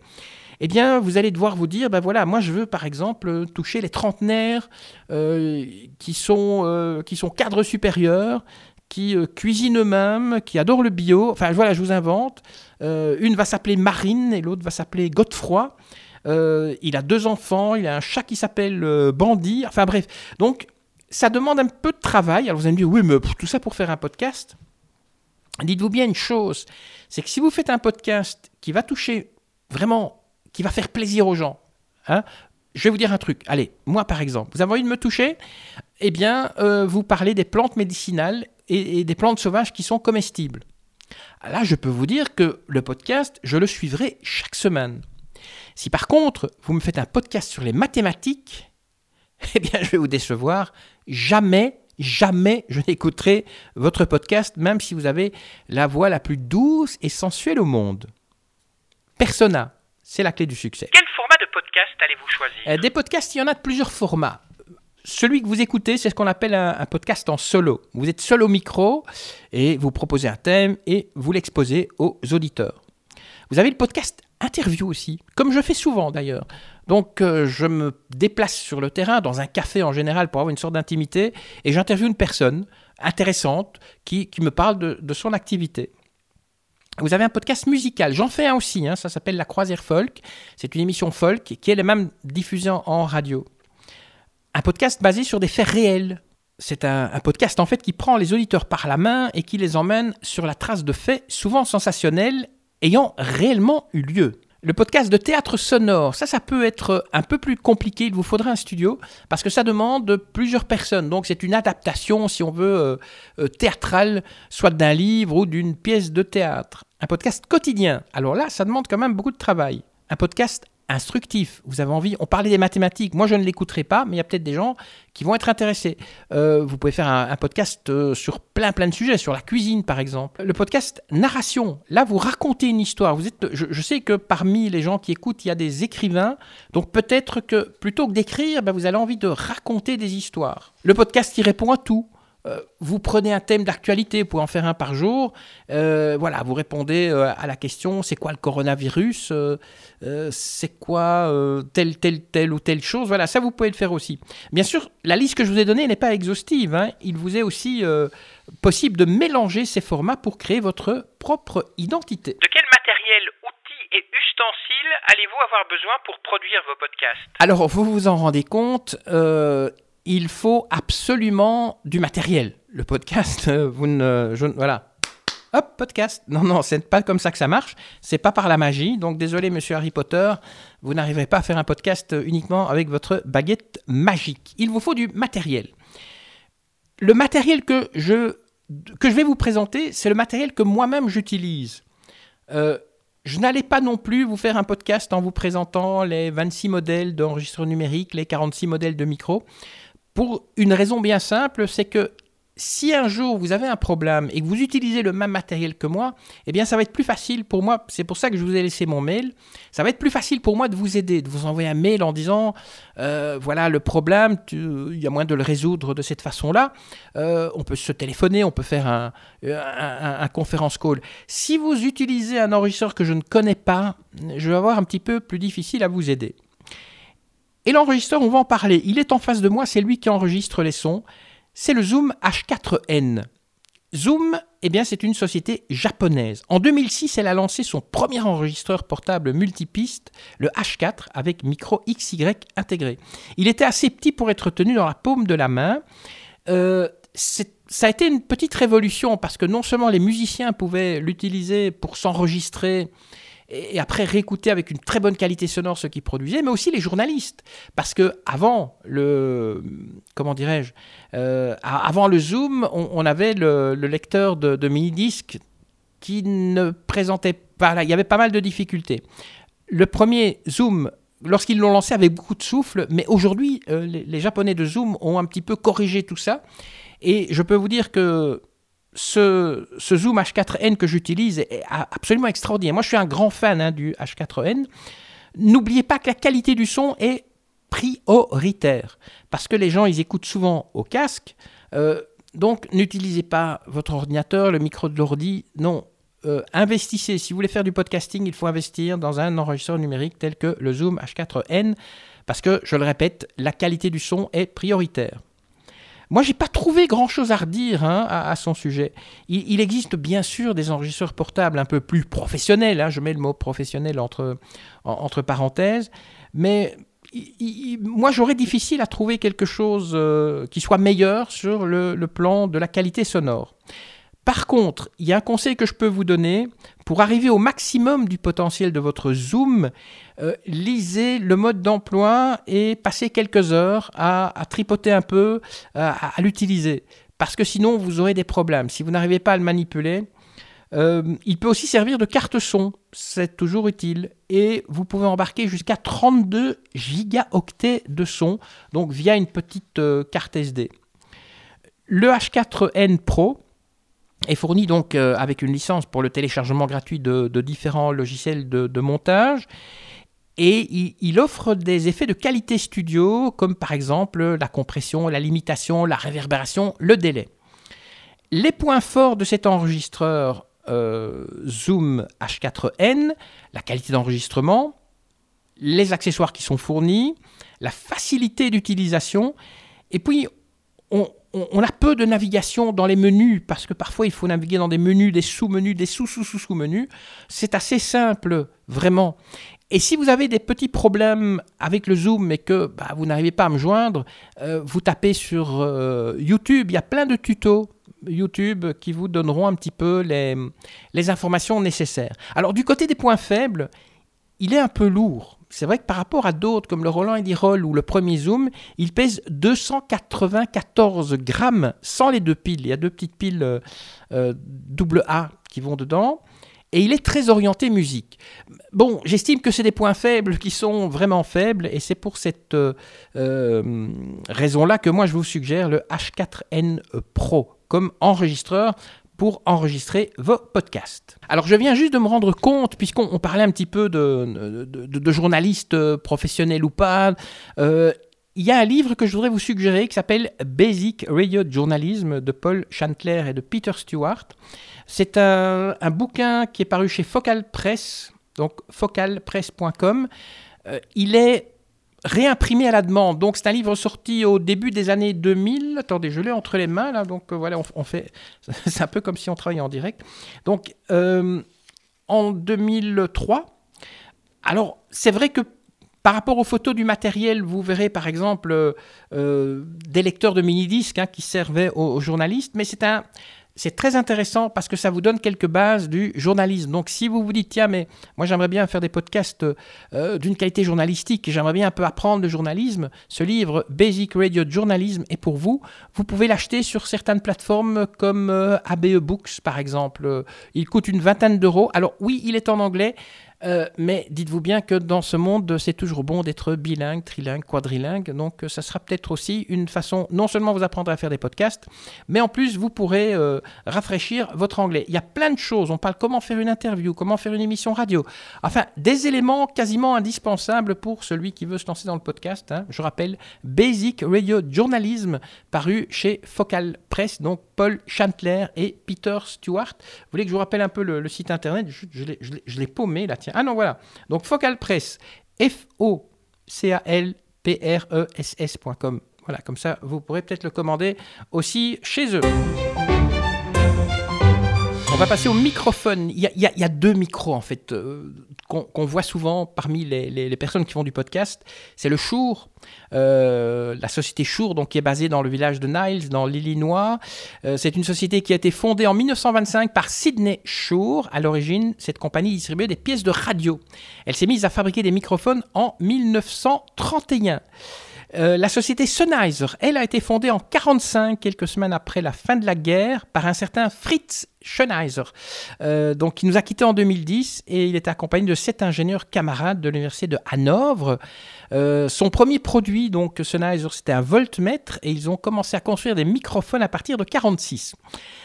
eh bien, vous allez devoir vous dire, ben voilà, moi je veux par exemple toucher les trentenaires euh, qui, sont, euh, qui sont cadres supérieurs, qui euh, cuisinent eux-mêmes, qui adorent le bio. Enfin voilà, je vous invente. une va s'appeler Marine et l'autre va s'appeler Godefroy. Il a deux enfants, il a un chat qui s'appelle Bandit. Enfin bref, donc ça demande un peu de travail. Alors vous allez me dire, oui, mais tout ça pour faire un podcast. Dites-vous bien une chose, c'est que si vous faites un podcast qui va toucher vraiment, qui va faire plaisir aux gens, hein, je vais vous dire un truc. Allez, moi par exemple, vous avez envie de me toucher? Eh bien, euh, vous parlez des plantes médicinales et, des plantes sauvages qui sont comestibles. Là, je peux vous dire que le podcast, je le suivrai chaque semaine. Si par contre, vous me faites un podcast sur les mathématiques, [LAUGHS] eh bien, je vais vous décevoir. Jamais jamais je n'écouterai votre podcast, même si vous avez la voix la plus douce et sensuelle au monde. Persona, c'est la clé du succès. Quel format de podcast allez-vous choisir? Euh, Des podcasts, il y en a de plusieurs formats. Celui que vous écoutez, c'est ce qu'on appelle un, un, podcast en solo. Vous êtes seul au micro et vous proposez un thème et vous l'exposez aux auditeurs. Vous avez le podcast interview aussi, comme je fais souvent d'ailleurs. Donc euh, je me déplace sur le terrain, dans un café en général, pour avoir une sorte d'intimité, et j'interviewe une personne intéressante qui, me parle de, son activité. Vous avez un podcast musical, j'en fais un aussi, hein, ça s'appelle La Croisière Folk, c'est une émission folk qui est même diffusée en, radio. Un podcast basé sur des faits réels. C'est un, un, podcast en fait qui prend les auditeurs par la main et qui les emmène sur la trace de faits souvent sensationnels ayant réellement eu lieu. Le podcast de théâtre sonore, ça, ça peut être un peu plus compliqué. Il vous faudra un studio parce que ça demande plusieurs personnes. Donc, c'est une adaptation, si on veut, euh, euh, théâtrale, soit d'un livre ou d'une pièce de théâtre. Un podcast quotidien. Alors là, ça demande quand même beaucoup de travail. Un podcast instructif. Vous avez envie, on parlait des mathématiques, moi je ne l'écouterai pas, mais il y a peut-être des gens qui vont être intéressés. Euh, vous pouvez faire un, podcast euh, sur plein plein de sujets, sur la cuisine par exemple. Le podcast narration, là vous racontez une histoire. Vous êtes, je, sais que parmi les gens qui écoutent, il y a des écrivains, donc peut-être que plutôt que d'écrire, ben, vous avez envie de raconter des histoires. Le podcast, il répond à tout. Euh, vous prenez un thème d'actualité, vous pouvez en faire un par jour. Euh, voilà, vous répondez euh, à la question c'est quoi le coronavirus C'est quoi telle, telle, telle ou telle chose Voilà, ça vous pouvez le faire aussi. Bien sûr, la liste que je vous ai donnée n'est pas exhaustive. Hein. Il vous est aussi possible de mélanger ces formats pour créer votre propre identité. De quel matériel, outils et ustensiles allez-vous avoir besoin pour produire vos podcasts? Alors, vous vous en rendez compte, il faut absolument du matériel. Le podcast, euh, vous ne, voilà. Hop, podcast. Non, non, c'est pas comme ça que ça marche. C'est pas par la magie. Donc, désolé, monsieur Harry Potter, vous n'arriverez pas à faire un podcast uniquement avec votre baguette magique. Il vous faut du matériel. Le matériel que je, que je vais vous présenter, c'est le matériel que moi-même j'utilise. Euh, je n'allais pas non plus vous faire un podcast en vous présentant les 26 modèles d'enregistreur numérique, les 46 modèles de micro. Pour une raison bien simple, c'est que si un jour vous avez un problème et que vous utilisez le même matériel que moi, eh bien ça va être plus facile pour moi, c'est pour ça que je vous ai laissé mon mail, ça va être plus facile pour moi de vous aider, de vous envoyer un mail en disant, euh, voilà le problème, il y a moyen de le résoudre de cette façon-là, euh, on peut se téléphoner, on peut faire un, un, un, conférence call. Si vous utilisez un enregistreur que je ne connais pas, je vais avoir un petit peu plus difficile à vous aider. Et l'enregistreur, on va en parler. Il est en face de moi, c'est lui qui enregistre les sons. C'est le Zoom H4n. Zoom, eh bien, c'est une société japonaise. En 2006, elle a lancé son premier enregistreur portable multipiste, le H4, avec micro XY intégré. Il était assez petit pour être tenu dans la paume de la main. Euh, ça a été une petite révolution parce que non seulement les musiciens pouvaient l'utiliser pour s'enregistrer et après réécouter avec une très bonne qualité sonore ce qu'ils produisaient, mais aussi les journalistes. Parce que avant le, comment dirais-je, euh, avant le Zoom, on, avait le, lecteur de, mini-disques qui ne présentait pas, il y avait pas mal de difficultés. Le premier Zoom lorsqu'ils l'ont lancé avec beaucoup de souffle, mais aujourd'hui, euh, les, Japonais de Zoom ont un petit peu corrigé tout ça. Et je peux vous dire que ce, zoom H4n que j'utilise est absolument extraordinaire. Moi, je suis un grand fan hein, du H4n. N'oubliez pas que la qualité du son est prioritaire parce que les gens, ils écoutent souvent au casque. Euh, donc, n'utilisez pas votre ordinateur, le micro de l'ordi. Non, euh, investissez. Si vous voulez faire du podcasting, il faut investir dans un enregistreur numérique tel que le Zoom H4n parce que, je le répète, la qualité du son est prioritaire. Moi, j'ai pas trouvé grand-chose à redire hein, à, son sujet. Il, existe bien sûr des enregistreurs portables un peu plus professionnels, hein, je mets le mot professionnel entre, entre parenthèses, mais moi, j'aurais difficile à trouver quelque chose euh, qui soit meilleur sur le, le plan de la qualité sonore. Par contre, il y a un conseil que je peux vous donner pour arriver au maximum du potentiel de votre Zoom. Euh, lisez le mode d'emploi et passez quelques heures à, tripoter un peu, euh, à, l'utiliser. Parce que sinon, vous aurez des problèmes. Si vous n'arrivez pas à le manipuler, euh, il peut aussi servir de carte son. C'est toujours utile. Et vous pouvez embarquer jusqu'à 32 gigaoctets de son, donc via une petite carte SD. Le H4N Pro, est fourni donc euh, avec une licence pour le téléchargement gratuit de, différents logiciels de, montage. Et il, offre des effets de qualité studio, comme par exemple la compression, la limitation, la réverbération, le délai. Les points forts de cet enregistreur euh, Zoom H4n, la qualité d'enregistrement, les accessoires qui sont fournis, la facilité d'utilisation, et puis on, on, a peu de navigation dans les menus parce que parfois il faut naviguer dans des menus, des sous-menus, des sous-sous-sous-sous-menus. C'est assez simple, vraiment. Et si vous avez des petits problèmes avec le Zoom et que bah, vous n'arrivez pas à me joindre, euh, vous tapez sur euh, YouTube, il y a plein de tutos YouTube qui vous donneront un petit peu les, les informations nécessaires. Alors du côté des points faibles, il est un peu lourd c'est vrai que par rapport à d'autres comme le Roland Roll ou le premier Zoom, il pèse 294 grammes sans les deux piles. Il y a deux petites piles euh, euh, A qui vont dedans. et il est très orienté musique. Bon, j'estime que c'est des points faibles qui sont vraiment faibles, et c'est pour cette euh, raison-là que moi je vous suggère le H4N Pro comme enregistreur pour enregistrer vos podcasts. Alors je viens juste de me rendre compte, puisqu'on parlait un petit peu de, de, journalistes professionnels ou pas, euh, il y a un livre que je voudrais vous suggérer qui s'appelle Basic Radio Journalism de Paul Chantler et de Peter Stewart. C'est un, bouquin qui est paru chez Focal Press, donc focalpress.com. Euh, il est réimprimé à la demande. Donc c'est un livre sorti au début des années 2000. Attendez, je l'ai entre les mains là. Donc euh, voilà, on, fait. [LAUGHS] C'est un peu comme si on travaillait en direct. Donc euh, en 2003. Alors c'est vrai que par rapport aux photos du matériel, vous verrez par exemple des lecteurs de mini-disques hein, qui servaient aux journalistes, mais c'est un, c'est très intéressant parce que ça vous donne quelques bases du journalisme. Donc si vous vous dites, tiens, mais moi j'aimerais bien faire des podcasts euh, d'une qualité journalistique, j'aimerais bien un peu apprendre le journalisme, ce livre Basic Radio Journalism est pour vous. Vous pouvez l'acheter sur certaines plateformes comme euh, ABE Books par exemple. Il coûte une vingtaine d'euros. Alors oui, il est en anglais, euh, mais dites-vous bien que dans ce monde, c'est toujours bon d'être bilingue, trilingue, quadrilingue. Donc, ça sera peut-être aussi une façon, non seulement vous apprendre à faire des podcasts, mais en plus, vous pourrez euh, rafraîchir votre anglais. Il y a plein de choses. On parle comment faire une interview, comment faire une émission radio. Enfin, des éléments quasiment indispensables pour celui qui veut se lancer dans le podcast. Hein. Je rappelle, Basic Radio Journalism, paru chez Focal Press, donc Paul Chantler et Peter Stewart. Vous voulez que je vous rappelle un peu le, site internet? Je, je l'ai paumé là, Ah non, voilà. Donc Focal Press, F-O-C-A-L-P-R-E-S-S.com. Voilà, comme ça, vous pourrez peut-être le commander aussi chez eux. On va passer au microphone. Il y a, deux micros en fait euh, qu'on voit souvent parmi les, personnes qui font du podcast. C'est le Shure, euh, la société Shure, donc qui est basée dans le village de Niles, dans l'Illinois. Euh, c'est une société qui a été fondée en 1925 par Sidney Shure. À l'origine, cette compagnie distribuait des pièces de radio. Elle s'est mise à fabriquer des microphones en 1931. Euh, la société Sennheiser, elle a été fondée en 1945, quelques semaines après la fin de la guerre, par un certain Fritz Sennheiser, euh, donc qui nous a quittés en 2010 et il était accompagné de sept ingénieurs camarades de l'université de Hanovre. Euh, son premier produit, donc Sennheiser, c'était un voltmètre et ils ont commencé à construire des microphones à partir de 46.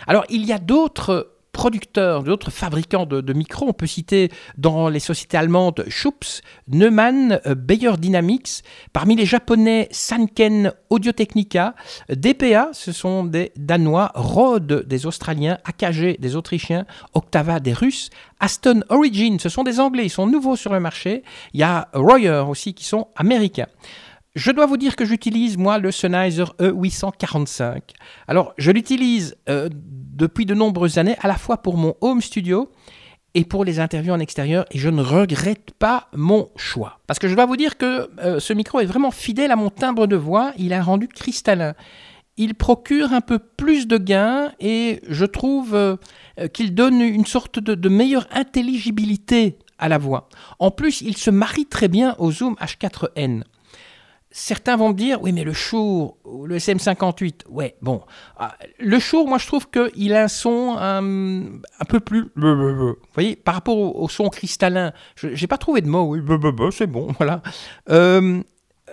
Alors il y a d'autres producteurs, d'autres fabricants de, micros. On peut citer dans les sociétés allemandes Schups, Neumann, euh, Bayer Dynamics. Parmi les japonais, Sanken Audio-Technica, DPA, ce sont des Danois, Rode des Australiens, AKG des Autrichiens, Octava des Russes, Aston Origin, ce sont des Anglais, ils sont nouveaux sur le marché. Il y a Royer aussi qui sont américains. Je dois vous dire que j'utilise moi le Sennheiser E845. Alors je l'utilise euh, depuis de nombreuses années à la fois pour mon home studio et pour les interviews en extérieur et je ne regrette pas mon choix. Parce que je dois vous dire que euh, ce micro est vraiment fidèle à mon timbre de voix, il a rendu cristallin. Il procure un peu plus de gain et je trouve euh, qu'il donne une sorte de meilleure intelligibilité à la voix. En plus, il se marie très bien au Zoom H4n certains vont me dire, oui, mais le Shure, le SM58, ouais, bon. Ah, le Shure, moi, je trouve qu'il a un son un, peu plus. Vous voyez, par rapport au, son cristallin, je n'ai pas trouvé de mot, oui, c'est bon, [LAUGHS] voilà. Euh,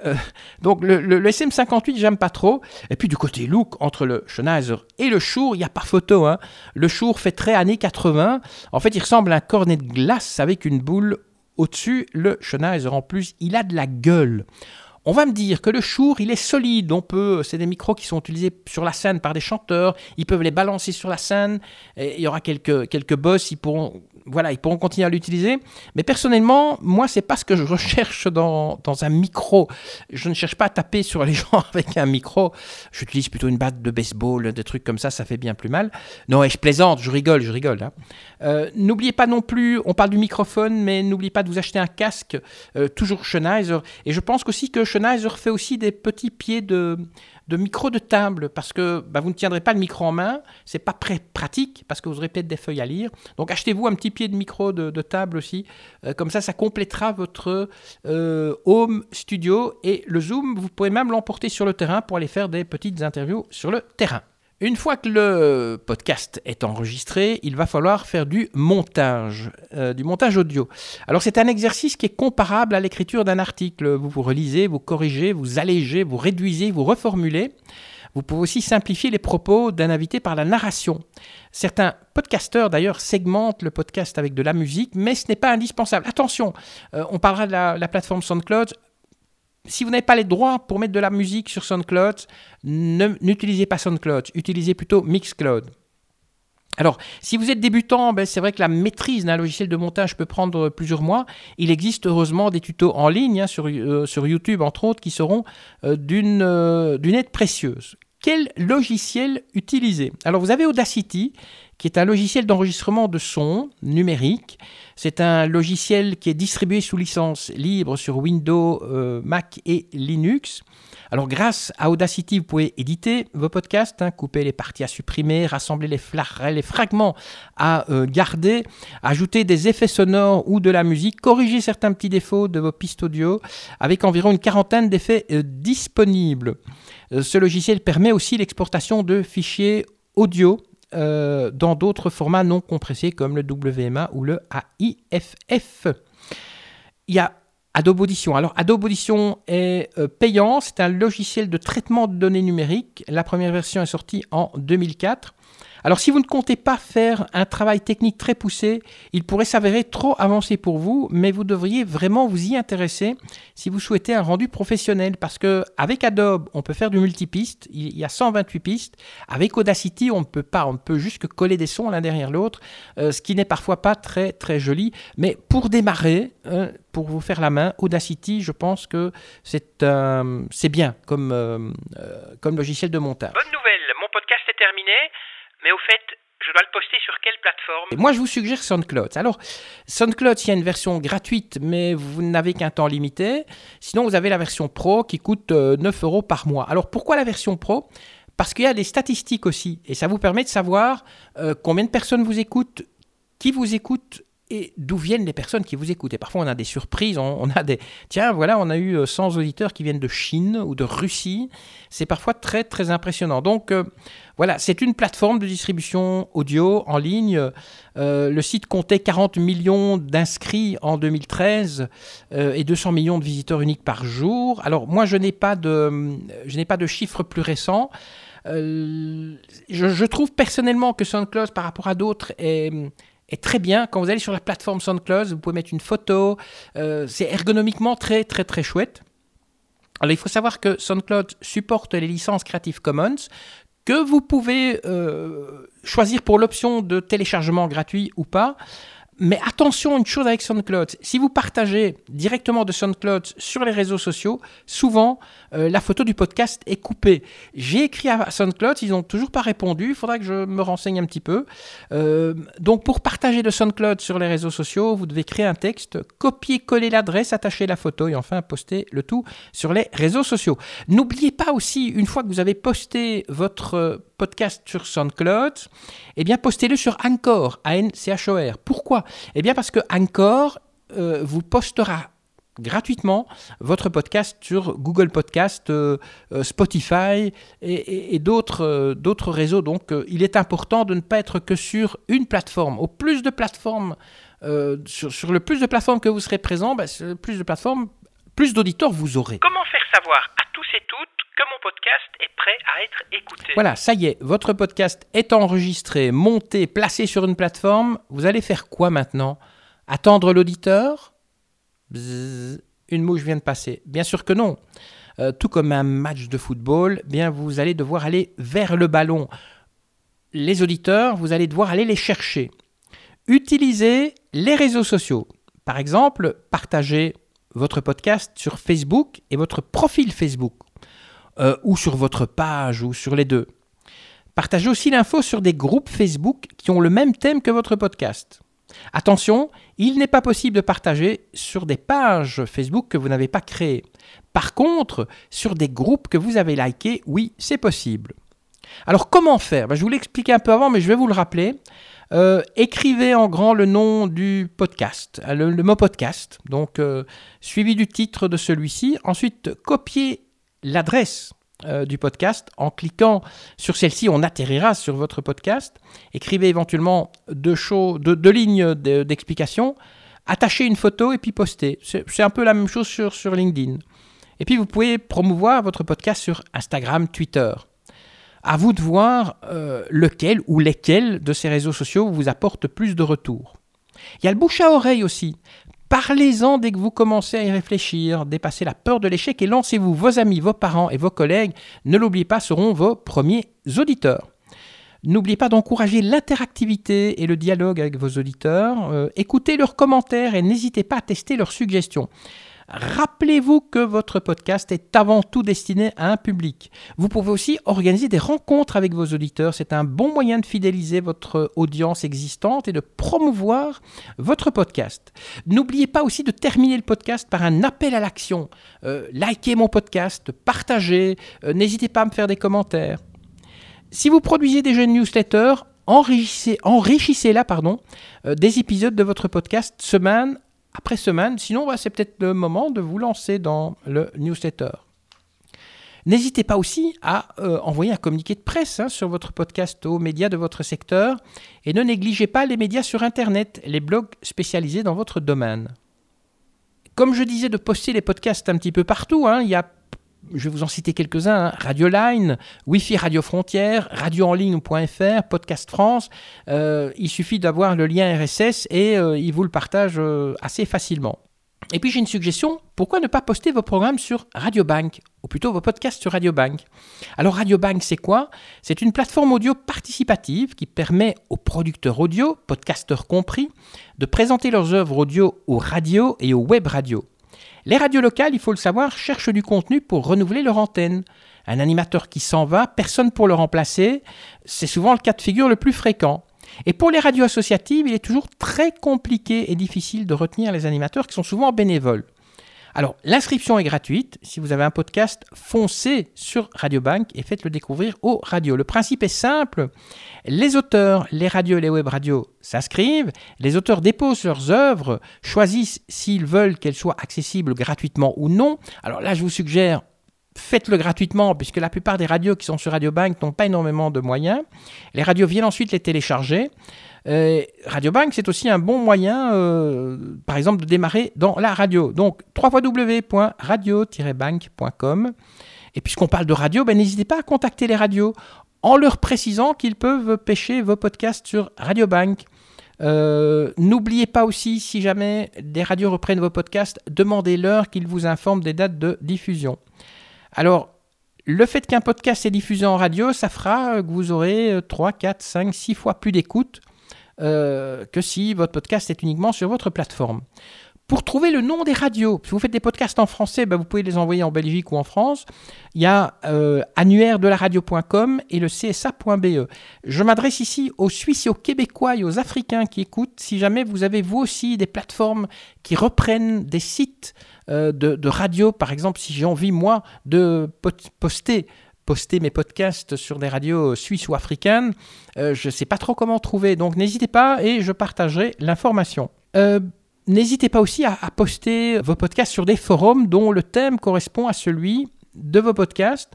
euh, donc le, SM58 j'aime pas trop et puis du côté look entre le Sennheiser et le Shure il n'y a pas photo hein. le Shure fait très années 80 en fait il ressemble à un cornet de glace avec une boule au-dessus le Sennheiser en plus il a de la gueule on va me dire que le Shure, il est solide. On peut, c'est des micros qui sont utilisés sur la scène par des chanteurs. Ils peuvent les balancer sur la scène. Il y aura quelques, quelques boss. Ils pourront, voilà, ils pourront continuer à l'utiliser. Mais personnellement, moi, c'est pas ce que je recherche dans, dans, un micro. Je ne cherche pas à taper sur les [LAUGHS] gens avec un micro. J'utilise plutôt une batte de baseball, des trucs comme ça. Ça fait bien plus mal. Non, et je plaisante, je rigole, je rigole. Hein. Euh, n'oubliez pas non plus, on parle du microphone, mais n'oubliez pas de vous acheter un casque, euh, toujours Sennheiser. Et je pense aussi que Sennheiser fait aussi des petits pieds de, micro de table, parce que bah, vous ne tiendrez pas le micro en main, c'est pas très pratique, parce que vous aurez peut-être des feuilles à lire. Donc achetez-vous un petit pied de micro de, table aussi, euh, comme ça, ça complétera votre home studio. Et le Zoom, vous pouvez même l'emporter sur le terrain pour aller faire des petites interviews sur le terrain. Une fois que le podcast est enregistré, il va falloir faire du montage, euh, du montage audio. Alors c'est un exercice qui est comparable à l'écriture d'un article. Vous vous relisez, vous corrigez, vous allégez, vous réduisez, vous reformulez. Vous pouvez aussi simplifier les propos d'un invité par la narration. Certains podcasteurs d'ailleurs segmentent le podcast avec de la musique, mais ce n'est pas indispensable. Attention, euh, on parlera de la, la plateforme SoundCloud si vous n'avez pas les droits pour mettre de la musique sur SoundCloud, n'utilisez pas SoundCloud, utilisez plutôt Mixcloud. Alors, si vous êtes débutant, ben, c'est vrai que la maîtrise d'un logiciel de montage peut prendre plusieurs mois. Il existe heureusement des tutos en ligne, hein, sur, euh, sur, YouTube entre autres, qui seront euh, euh, d'une aide précieuse. Quel logiciel utiliser? Alors, vous avez Audacity, qui est un logiciel d'enregistrement de son numérique. C'est un logiciel qui est distribué sous licence libre sur Windows, euh, Mac et Linux. Alors grâce à Audacity, vous pouvez éditer vos podcasts, hein, couper les parties à supprimer, rassembler les, fragments à euh, garder, ajouter des effets sonores ou de la musique, corriger certains petits défauts de vos pistes audio avec environ une quarantaine d'effets euh, disponibles. ce logiciel permet aussi l'exportation de fichiers audio euh, dans d'autres formats non compressés comme le WMA ou le AIFF. Il y a Adobe Audition. Alors Adobe Audition est euh, payant, c'est un logiciel de traitement de données numériques. La première version est sortie en 2004. Alors si vous ne comptez pas faire un travail technique très poussé, il pourrait s'avérer trop avancé pour vous, mais vous devriez vraiment vous y intéresser si vous souhaitez un rendu professionnel parce que avec Adobe, on peut faire du multipiste, il y a 128 pistes. Avec Audacity, on ne peut pas, on ne peut juste que coller des sons l'un derrière l'autre, euh, ce qui n'est parfois pas très très joli, mais pour démarrer, euh, pour vous faire la main, Audacity, je pense que c'est euh, c'est bien comme comme logiciel de montage. Bonne nouvelle, mon podcast est terminé. Mais au fait, je dois le poster sur quelle plateforme Et Moi, je vous suggère SoundCloud. Alors, SoundCloud, il y a une version gratuite, mais vous n'avez qu'un temps limité. Sinon, vous avez la version Pro qui coûte 9 euh, euros par mois. Alors, pourquoi la version Pro? Parce qu'il y a des statistiques aussi, et ça vous permet de savoir euh, combien de personnes vous écoutent, qui vous écoute et d'où viennent les personnes qui vous écoutent. Et parfois, on a des surprises, on, a des... Tiens, voilà, on a eu 100 euh, auditeurs qui viennent de Chine ou de Russie. C'est parfois très, très impressionnant. Donc, euh, voilà, c'est une plateforme de distribution audio en ligne. Euh, le site comptait 40 millions d'inscrits en 2013 et 200 millions de visiteurs uniques par jour. Alors, moi, je n'ai pas de, je n'ai pas de chiffres plus récents. Je, je, trouve personnellement que SoundCloud, par rapport à d'autres, est est très bien. Quand vous allez sur la plateforme SoundCloud, vous pouvez mettre une photo. Euh, c'est ergonomiquement très, très, très chouette. Alors, il faut savoir que SoundCloud supporte les licences Creative Commons que vous pouvez euh, choisir pour l'option de téléchargement gratuit ou pas. Mais attention, une chose avec SoundCloud, si vous partagez directement de SoundCloud sur les réseaux sociaux, souvent euh, la photo du podcast est coupée. J'ai écrit à SoundCloud, ils n'ont toujours pas répondu, il faudra que je me renseigne un petit peu. Euh, donc pour partager de SoundCloud sur les réseaux sociaux, vous devez créer un texte, copier-coller l'adresse, attacher la photo et enfin poster le tout sur les réseaux sociaux. N'oubliez pas aussi, une fois que vous avez posté votre podcast sur SoundCloud, eh bien postez-le sur Anchor, A-N-C-H-O-R. Pourquoi? Eh bien parce que Anchor euh, vous postera gratuitement votre podcast sur Google Podcast, euh, euh, Spotify et, d'autres d'autres réseaux. Donc il est important de ne pas être que sur une plateforme. Au plus de plateformes, sur, le plus de plateformes que vous serez présent, ben, plus de plateformes, plus d'auditeurs vous aurez. Comment faire savoir à tous et toutes que mon podcast est prêt à être écouté? Voilà, ça y est, votre podcast est enregistré, monté, placé sur une plateforme. Vous allez faire quoi maintenant? Attendre l'auditeur? Une mouche vient de passer. Bien sûr que non. Euh, tout comme un match de football, bien vous allez devoir aller vers le ballon. Les auditeurs, vous allez devoir aller les chercher. Utilisez les réseaux sociaux. Par exemple, partagez votre podcast sur Facebook et votre profil Facebook. Euh, ou sur votre page, ou sur les deux. Partagez aussi l'info sur des groupes Facebook qui ont le même thème que votre podcast. Attention, il n'est pas possible de partager sur des pages Facebook que vous n'avez pas créées. Par contre, sur des groupes que vous avez likés, oui, c'est possible. Alors comment faire? Ben, Je vous l'ai expliqué un peu avant, mais je vais vous le rappeler. Euh, écrivez en grand le nom du podcast, euh, le, mot podcast, donc suivi du titre de celui-ci. Ensuite, copiez l'adresse euh, du podcast. En cliquant sur celle-ci, on atterrira sur votre podcast. Écrivez éventuellement deux, deux, lignes d'explication. Attachez une photo et puis postez. C'est un peu la même chose sur LinkedIn. Et puis vous pouvez promouvoir votre podcast sur Instagram, Twitter. À vous de voir euh, lequel ou lesquels de ces réseaux sociaux vous apportent plus de retours. Il y a le bouche à oreille aussi. Parlez-en dès que vous commencez à y réfléchir, dépassez la peur de l'échec et lancez-vous. Vos amis, vos parents et vos collègues, ne l'oubliez pas, seront vos premiers auditeurs. N'oubliez pas d'encourager l'interactivité et le dialogue avec vos auditeurs. Euh, écoutez leurs commentaires et n'hésitez pas à tester leurs suggestions. Rappelez-vous que votre podcast est avant tout destiné à un public. Vous pouvez aussi organiser des rencontres avec vos auditeurs. C'est un bon moyen de fidéliser votre audience existante et de promouvoir votre podcast. N'oubliez pas aussi de terminer le podcast par un appel à l'action. Euh, likez mon podcast, partagez, euh, n'hésitez pas à me faire des commentaires. Si vous produisez déjà une newsletter, enrichissez, enrichissez là pardon, euh, des épisodes de votre podcast semaine après semaine. Sinon, c'est peut-être le moment de vous lancer dans le newsletter. N'hésitez pas aussi à euh, envoyer un communiqué de presse hein, sur votre podcast aux médias de votre secteur et ne négligez pas les médias sur Internet, les blogs spécialisés dans votre domaine. Comme je disais de poster les podcasts un petit peu partout, hein, il y a je vais vous en citer quelques-uns, hein. Radio Line, Wi-Fi Radio Frontières, radioenligne.fr, Podcast France. Euh, il suffit d'avoir le lien RSS et euh, il vous le partage euh, assez facilement. Et puis j'ai une suggestion, pourquoi ne pas poster vos programmes sur Radiobank, ou plutôt vos podcasts sur Radiobank Alors Radiobank c'est quoi? C'est une plateforme audio participative qui permet aux producteurs audio, podcasteurs compris, de présenter leurs œuvres audio aux radios et aux web radios. Les radios locales, il faut le savoir, cherchent du contenu pour renouveler leur antenne. Un animateur qui s'en va, personne pour le remplacer, c'est souvent le cas de figure le plus fréquent. Et pour les radios associatives, il est toujours très compliqué et difficile de retenir les animateurs qui sont souvent bénévoles. Alors, l'inscription est gratuite. Si vous avez un podcast, foncez sur Radiobank et faites-le découvrir aux radios. Le principe est simple. Les auteurs, les radios et les web radios s'inscrivent. Les auteurs déposent leurs œuvres, choisissent s'ils veulent qu'elles soient accessibles gratuitement ou non. Alors là, je vous suggère faites-le gratuitement, puisque la plupart des radios qui sont sur Radiobank n'ont pas énormément de moyens. Les radios viennent ensuite les télécharger. Euh, Radiobank, c'est aussi un bon moyen, euh, par exemple, de démarrer dans la radio. Donc, www.radio-bank.com. Et puisqu'on parle de radio, ben, n'hésitez pas à contacter les radios en leur précisant qu'ils peuvent pêcher vos podcasts sur Radiobank. Euh, n'oubliez pas aussi, si jamais des radios reprennent vos podcasts, demandez-leur qu'ils vous informent des dates de diffusion. Alors, le fait qu'un podcast est diffusé en radio, ça fera que vous aurez 3, 4, 5, 6 fois plus d'écoute euh, que si votre podcast est uniquement sur votre plateforme. Pour trouver le nom des radios, si vous faites des podcasts en français, ben, vous pouvez les envoyer en Belgique ou en France. Il y a euh, annuaire de la radio.com et le csa.be. Je m'adresse ici aux Suisses et aux Québécois et aux Africains qui écoutent. Si jamais vous avez vous aussi des plateformes qui reprennent des sites euh, de, radio, par exemple, si j'ai envie moi de poster poster mes podcasts sur des radios suisses ou africaines. Euh, je ne sais pas trop comment trouver, donc n'hésitez pas et je partagerai l'information. Euh, n'hésitez pas aussi à, poster vos podcasts sur des forums dont le thème correspond à celui de vos podcasts.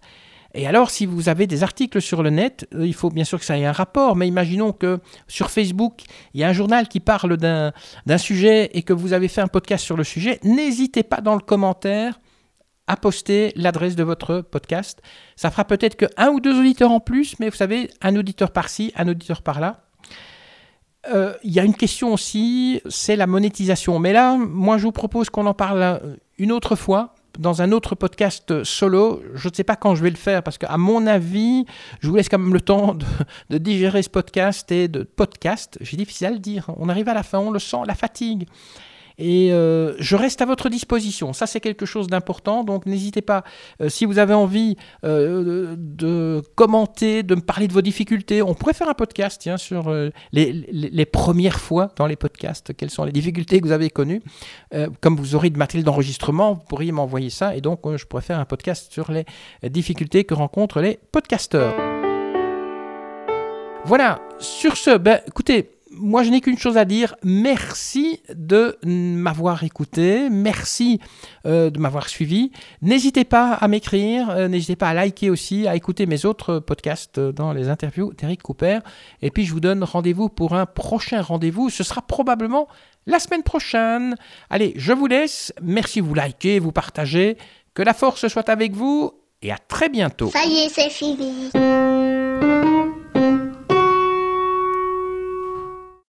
Et alors, si vous avez des articles sur le net, euh, il faut bien sûr que ça ait un rapport, mais imaginons que sur Facebook, il y a un journal qui parle d'un sujet et que vous avez fait un podcast sur le sujet, n'hésitez pas dans le commentaire à poster l'adresse de votre podcast. Ça fera peut-être que un ou deux auditeurs en plus, mais vous savez, un auditeur par-ci, un auditeur par-là. Euh, il y a une question aussi, c'est la monétisation. Mais là, moi, je vous propose qu'on en parle une autre fois dans un autre podcast solo. Je ne sais pas quand je vais le faire parce qu'à mon avis, je vous laisse quand même le temps de, de digérer ce podcast et de podcast. J'ai difficile à le dire. On arrive à la fin, on le sent, la fatigue. Et euh, je reste à votre disposition. Ça, c'est quelque chose d'important. Donc, n'hésitez pas, euh, si vous avez envie euh, de commenter, de me parler de vos difficultés. On pourrait faire un podcast tiens, sur les, premières fois dans les podcasts. Quelles sont les difficultés que vous avez connues? Comme vous aurez de matériel d'enregistrement, vous pourriez m'envoyer ça. Et donc, je pourrais faire un podcast sur les difficultés que rencontrent les podcasteurs. Voilà. Sur ce, ben, écoutez, moi, je n'ai qu'une chose à dire. Merci de m'avoir écouté. Merci euh, de m'avoir suivi. N'hésitez pas à m'écrire. euh, N'hésitez pas à liker aussi, à écouter mes autres podcasts euh, dans les interviews d'Eric Cooper. Et puis, je vous donne rendez-vous pour un prochain rendez-vous. Ce sera probablement la semaine prochaine. Allez, je vous laisse. Merci, vous likez, vous partagez. Que la force soit avec vous et à très bientôt. Ça y est, c'est fini.